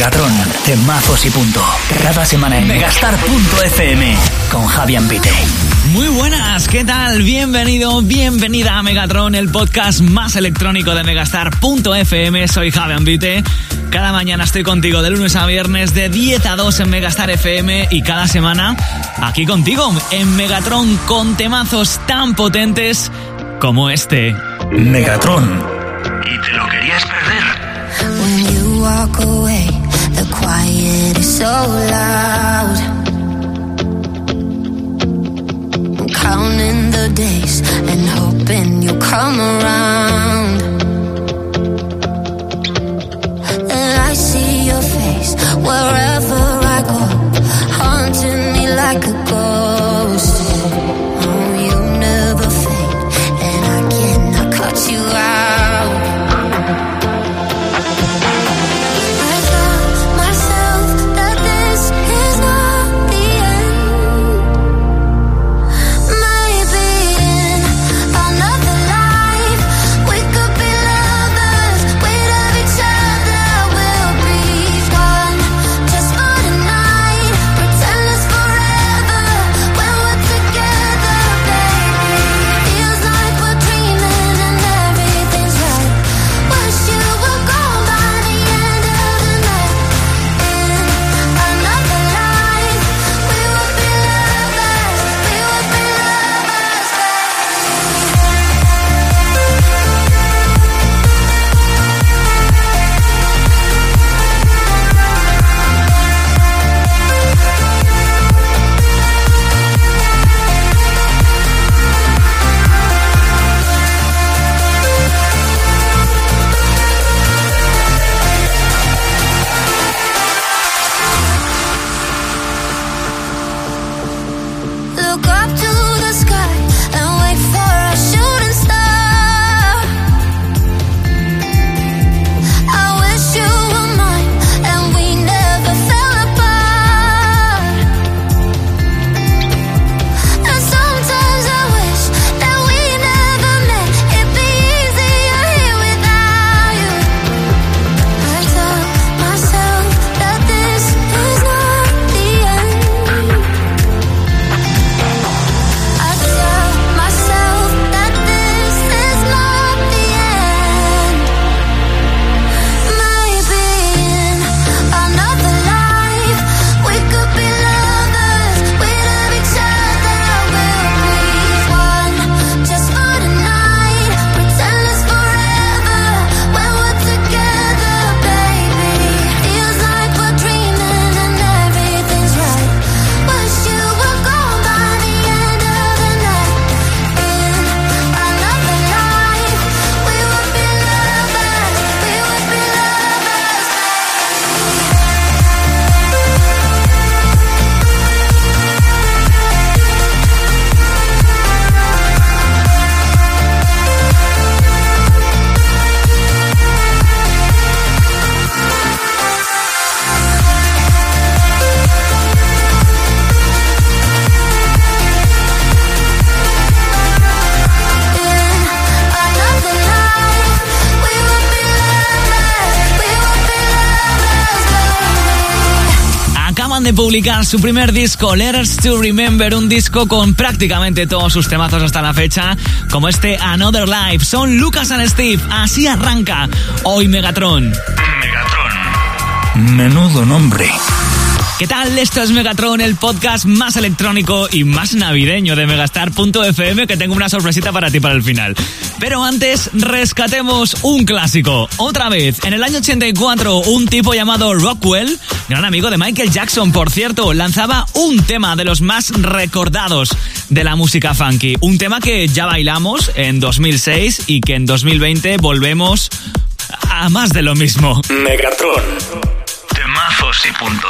Megatron, temazos y punto. Cada semana en megastar.fm con Javier Pite. Muy buenas, ¿qué tal? Bienvenido, bienvenida a Megatron, el podcast más electrónico de megastar.fm. Soy Javier Vite. Cada mañana estoy contigo de lunes a viernes de 10 a 2 en Megastar FM y cada semana aquí contigo en Megatron con temazos tan potentes como este. Megatron. ¿Y te lo querías perder? When you walk away, quiet is so loud. I'm counting the days and hoping you'll come around. And I see your face wherever I go, haunting me like a ghost. Acaban de publicar su primer disco, Letters to Remember, un disco con prácticamente todos sus temazos hasta la fecha, como este Another Life. Son Lucas and Steve, así arranca hoy Megatron. Megatron. Menudo nombre. ¿Qué tal? Esto es Megatron, el podcast más electrónico y más navideño de Megastar.fm, que tengo una sorpresita para ti para el final. Pero antes, rescatemos un clásico. Otra vez, en el año 84, un tipo llamado Rockwell, gran amigo de Michael Jackson, por cierto, lanzaba un tema de los más recordados de la música funky. Un tema que ya bailamos en 2006 y que en 2020 volvemos a más de lo mismo. Megatron. Y punto.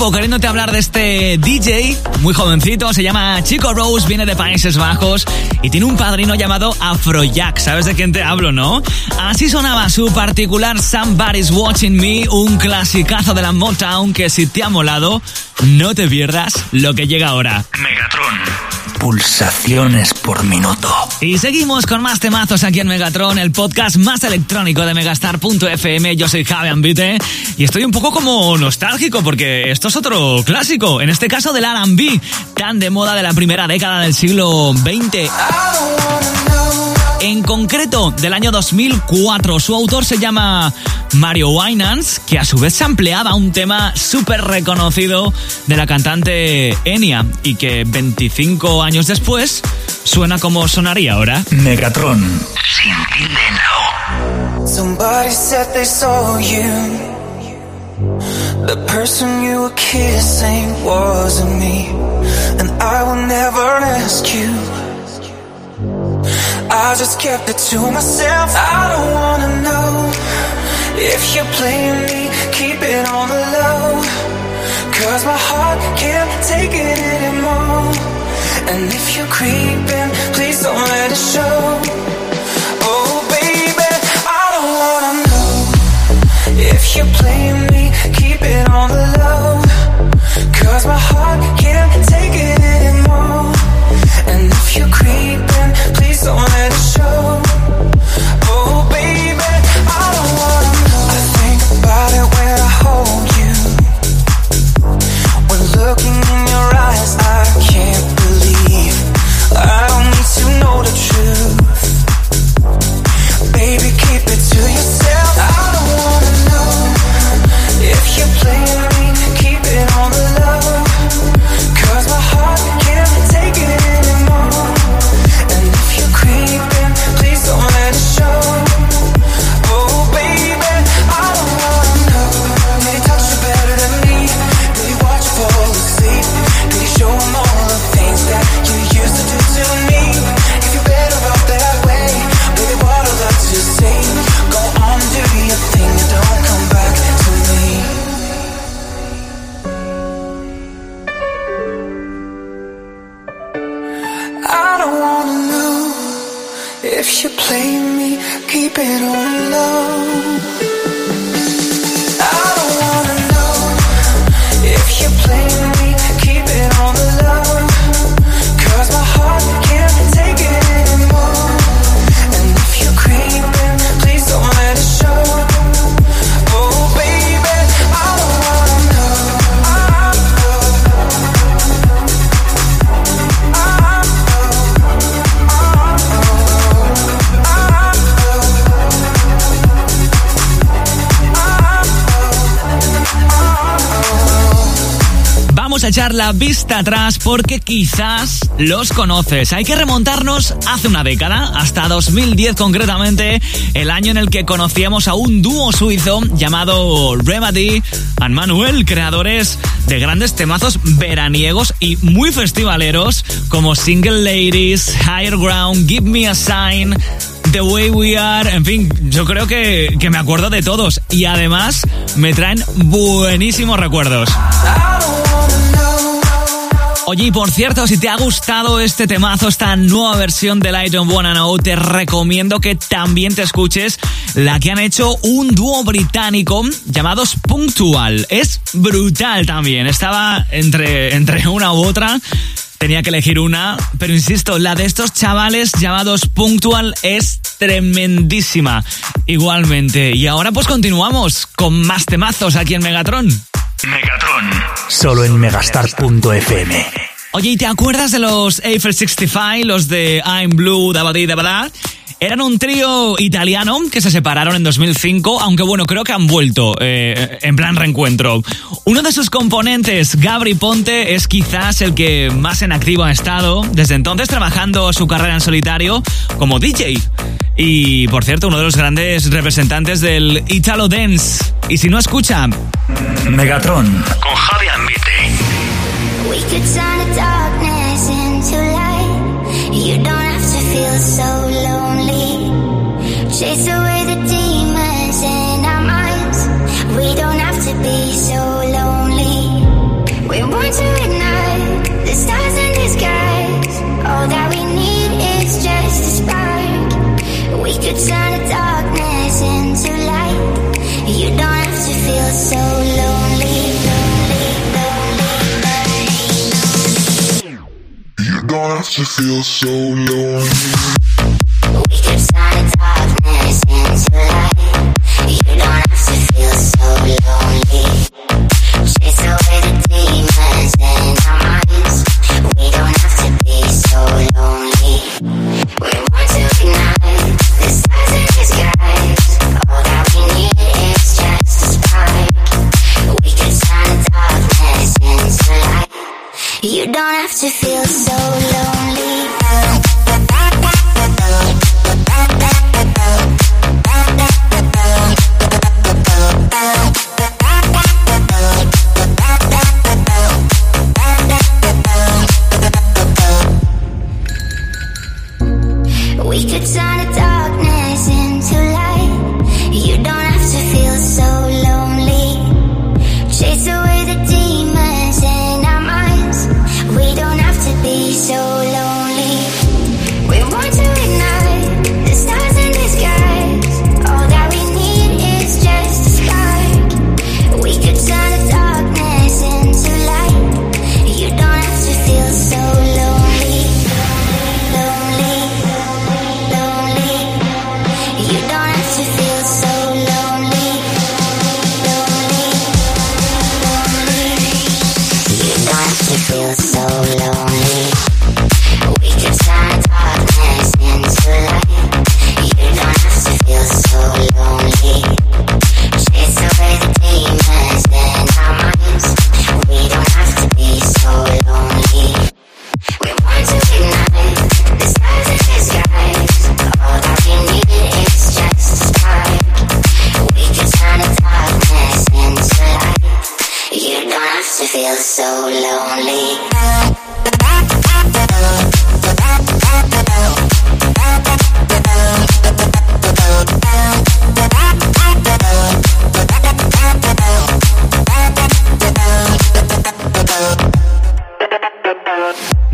Tiempo queriéndote hablar de este DJ, muy jovencito, se llama Chico Rose, viene de Países Bajos y tiene un padrino llamado Afrojack. ¿Sabes de quién te hablo, no? Así sonaba su particular Somebody's Watching Me, un clasicazo de la Motown que si te ha molado, no te pierdas lo que llega ahora. Megatron. Pulsaciones por minuto. Y seguimos con más temazos aquí en Megatron, el podcast más electrónico de Megastar.fm. Yo soy Javi Ambite y estoy un poco como nostálgico porque esto es otro clásico, en este caso del R&B, tan de moda de la primera década del siglo XX. En concreto, del año 2004. Su autor se llama Mario Winans, que a su vez se ampliaba un tema súper reconocido de la cantante Enya y que 25 años después suena como sonaría ahora. Megatron. Sin. Somebody said they saw you. The person you were kissing wasn't me. And I will never ask you. I just kept it to myself. I don't wanna know if you're playing me. Keep it on the low. Cause my heart can't take it anymore. And if you're creeping, please don't let it show. Echar la vista atrás porque quizás los conoces. Hay que remontarnos hace una década, hasta 2010 concretamente, el año en el que conocíamos a un dúo suizo llamado Remedy and Manuel, creadores de grandes temazos veraniegos y muy festivaleros como Single Ladies, Higher Ground, Give Me a Sign, The Way We Are, en fin, yo creo que, que me acuerdo de todos y además me traen buenísimos recuerdos. Oye, y por cierto, si te ha gustado este temazo, esta nueva versión del I Don't Wanna Know, te recomiendo que también te escuches la que han hecho un dúo británico llamados Punctual. Es brutal también. Estaba entre, entre una u otra. Tenía que elegir una, pero insisto, la de estos chavales llamados Punctual es tremendísima. Igualmente. Y ahora pues continuamos con más temazos aquí en Megatron. Megatron. Solo en megastar.fm. Oye, ¿y te acuerdas de los Eiffel 65, los de I'm Blue, Dabadi, Dabada? Eran un trío italiano que se separaron en 2005, aunque bueno, creo que han vuelto eh, en plan reencuentro. Uno de sus componentes, Gabri Ponte, es quizás el que más en activo ha estado, desde entonces trabajando su carrera en solitario como DJ. Y por cierto, uno de los grandes representantes del Italo Dance. Y si no escucha, Megatron. Con Javi Ambite. Chase away the demons in our minds. We don't have to be so lonely. We want to ignite the stars in. All that we need is just a spark. We could turn the darkness into light. You don't have to feel so lonely. lonely, lonely, lonely you don't have to feel so lonely. You don't have to feel so lonely.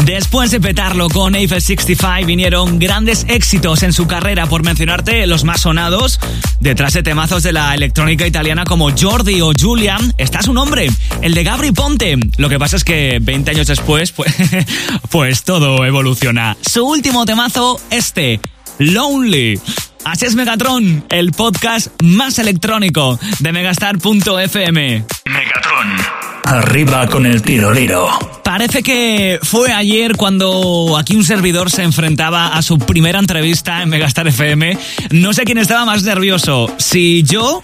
Después de petarlo con Eiffel 65 vinieron grandes éxitos en su carrera, por mencionarte los más sonados. Detrás de temazos de la electrónica italiana como Jordi o Julian, está su nombre, el de Gabri Ponte. Lo que pasa es que 20 años después, pues, pues todo evoluciona. Su último temazo, este, Lonely. Así es Megatron, el podcast más electrónico de megastar.fm. Megatron. Arriba con el tiroliro. Parece que fue ayer cuando aquí un servidor se enfrentaba a su primera entrevista en Megastar FM. No sé quién estaba más nervioso, si yo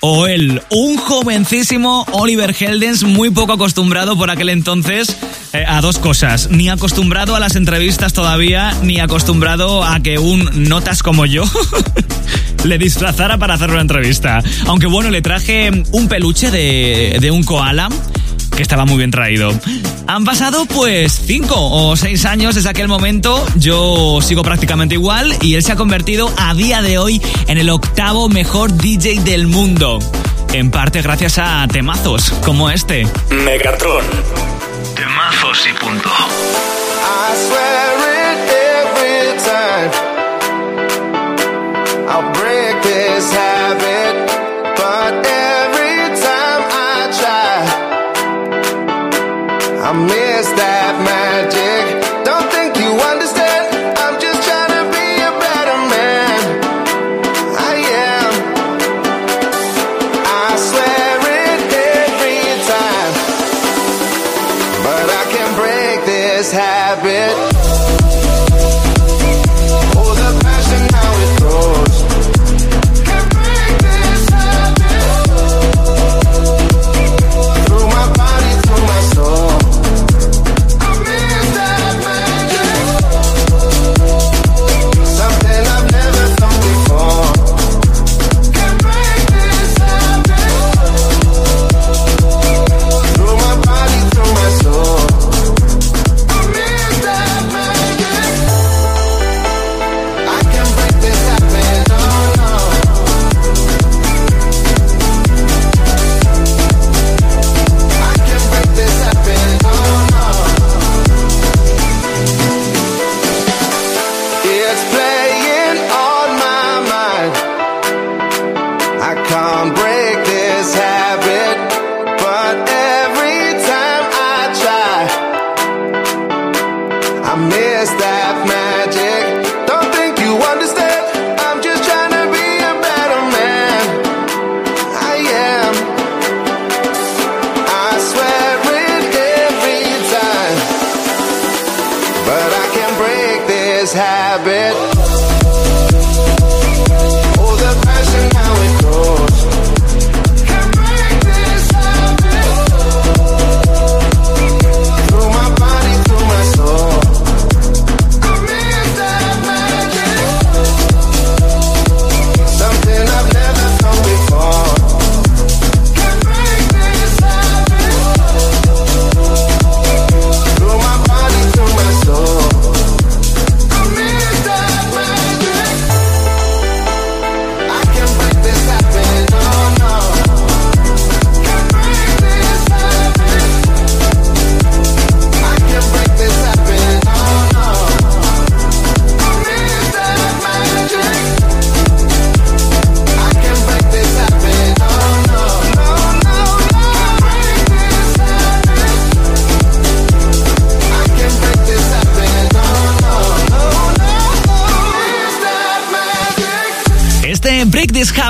o él. Un jovencísimo Oliver Heldens, muy poco acostumbrado por aquel entonces eh, a dos cosas. Ni acostumbrado a las entrevistas todavía, ni acostumbrado a que un notas como yo le disfrazara para hacer una entrevista. Aunque bueno, le traje un peluche de, de un koala que estaba muy bien traído. Han pasado pues cinco o seis años desde aquel momento, yo sigo prácticamente igual y él se ha convertido a día de hoy en el octavo mejor DJ del mundo. En parte gracias a temazos como este. Megatron. Temazos y punto. I swear it every time. I'll break this habit, I miss that magic. Don't think you understand. I'm just trying to be a better man. I am. I swear it every time, but I can break this habit.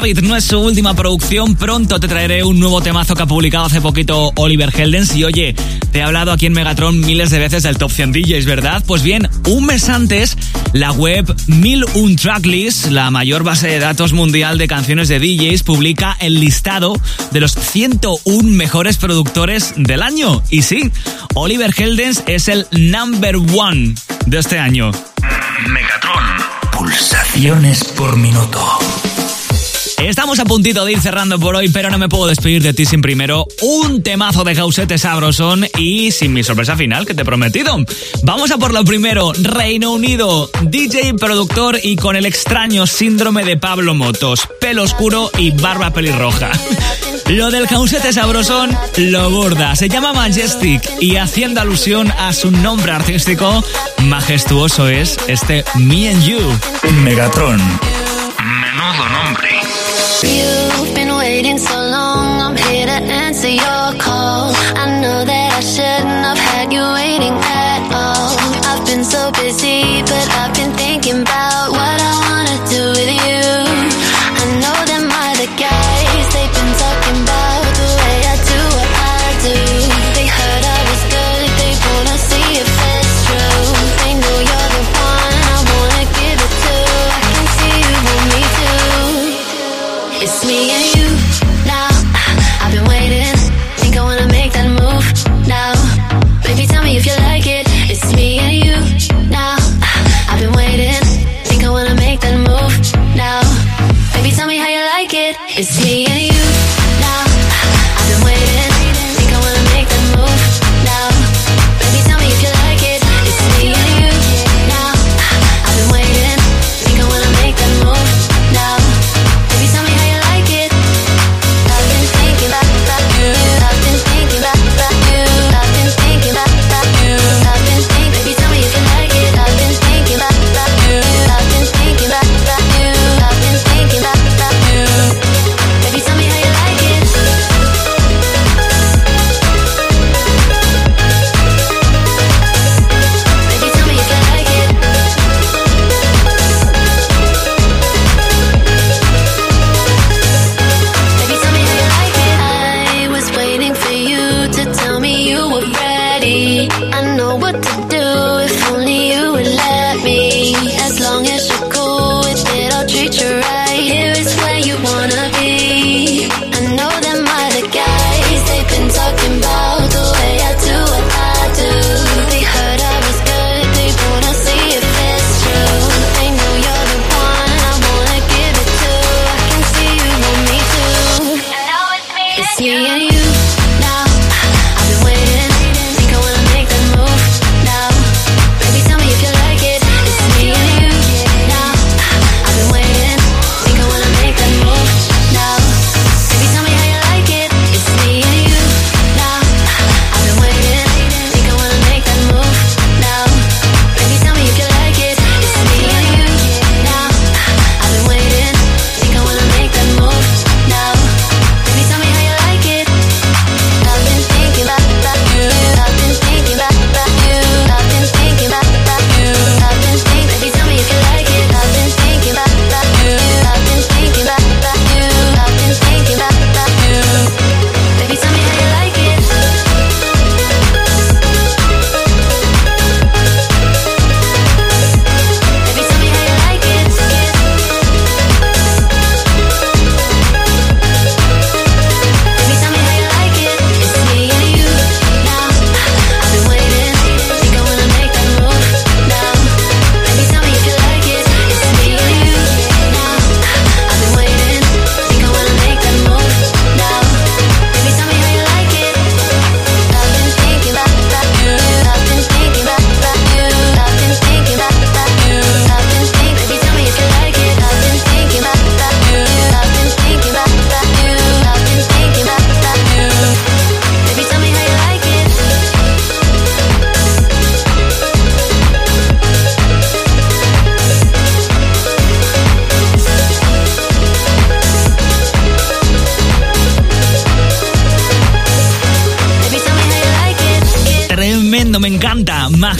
No es su última producción. Pronto te traeré un nuevo temazo que ha publicado hace poquito Oliver Heldens. Y oye, te he hablado aquí en Megatron miles de veces del Top 100 DJs, ¿verdad? Pues bien, un mes antes, la web 1001 Tracklist, la mayor base de datos mundial de canciones de DJs, publica el listado de los 101 mejores productores del año. Y sí, Oliver Heldens es el number one de este año. Megatron. Pulsaciones por minuto. Estamos a puntito de ir cerrando por hoy, pero no me puedo despedir de ti sin primero un temazo de causete sabrosón y sin mi sorpresa final que te he prometido. Vamos a por lo primero, Reino Unido, DJ, productor y con el extraño síndrome de Pablo Motos, pelo oscuro y barba pelirroja. Lo del causete sabrosón lo borda, se llama Majestic y haciendo alusión a su nombre artístico, majestuoso es este Me and You. Megatron. Menudo nombre. You've been waiting so long, I'm here to answer your call. I know that I shouldn't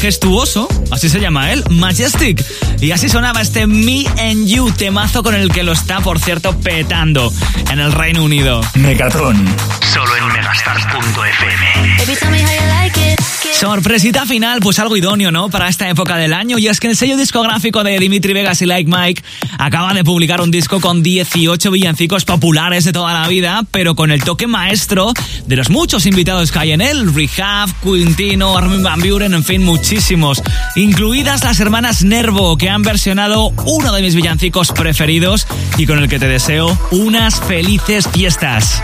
majestuoso, así se llama él, Majestic. Y así sonaba este Me and You, temazo con el que lo está, por cierto, petando en el Reino Unido. Megatron. Solo en megastar.fm. Baby, tell me how you like it. Sorpresita final, pues algo idóneo, ¿no? Para esta época del año. Y es que el sello discográfico de Dimitri Vegas y Like Mike acaba de publicar un disco con 18 villancicos populares de toda la vida, pero con el toque maestro de los muchos invitados que hay en él. Rehab, Quintino, Armin Van Buren, en fin, muchísimos. Incluidas las hermanas Nervo, que han versionado uno de mis villancicos preferidos y con el que te deseo unas felices fiestas.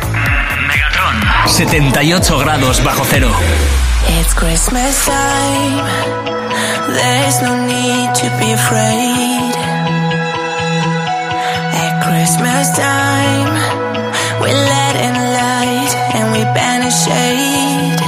Megatron. 78 grados bajo cero. It's Christmas time. There's no need to be afraid. At Christmas time, we let in light and we banish shade.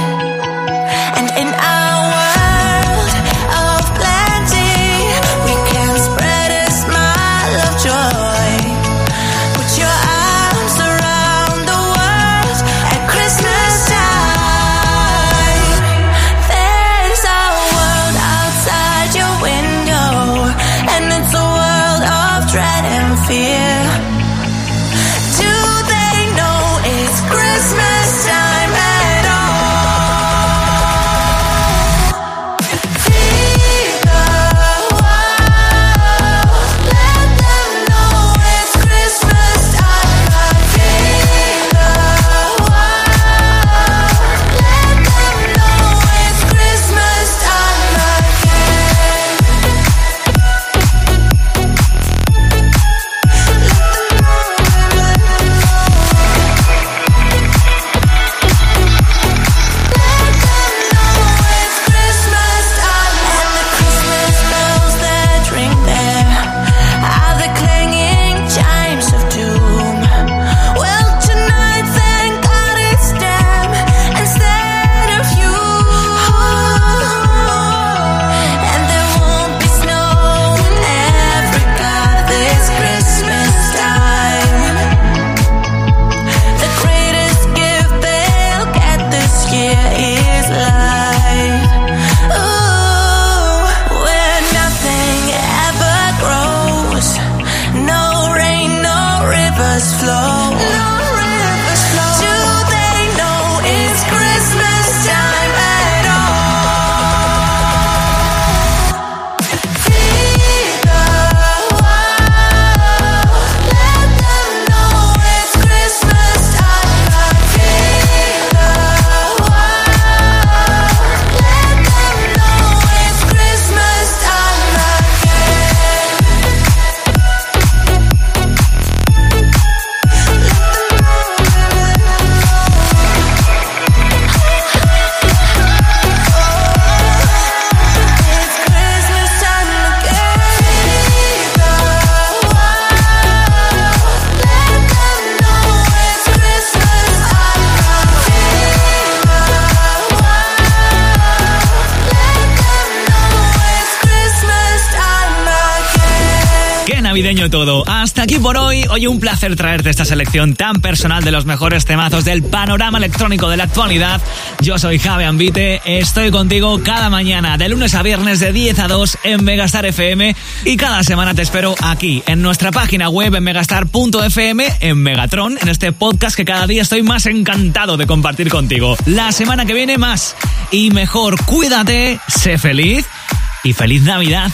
Todo. Hasta aquí por hoy. Hoy un placer traerte esta selección tan personal de los mejores temazos del panorama electrónico de la actualidad. Yo soy Javi Ambite. Estoy contigo cada mañana, de lunes a viernes, de 10 a 2 en Megastar FM. Y cada semana te espero aquí, en nuestra página web en megastar.fm, en Megatron, en este podcast que cada día estoy más encantado de compartir contigo. La semana que viene más y mejor. Cuídate, sé feliz y feliz Navidad.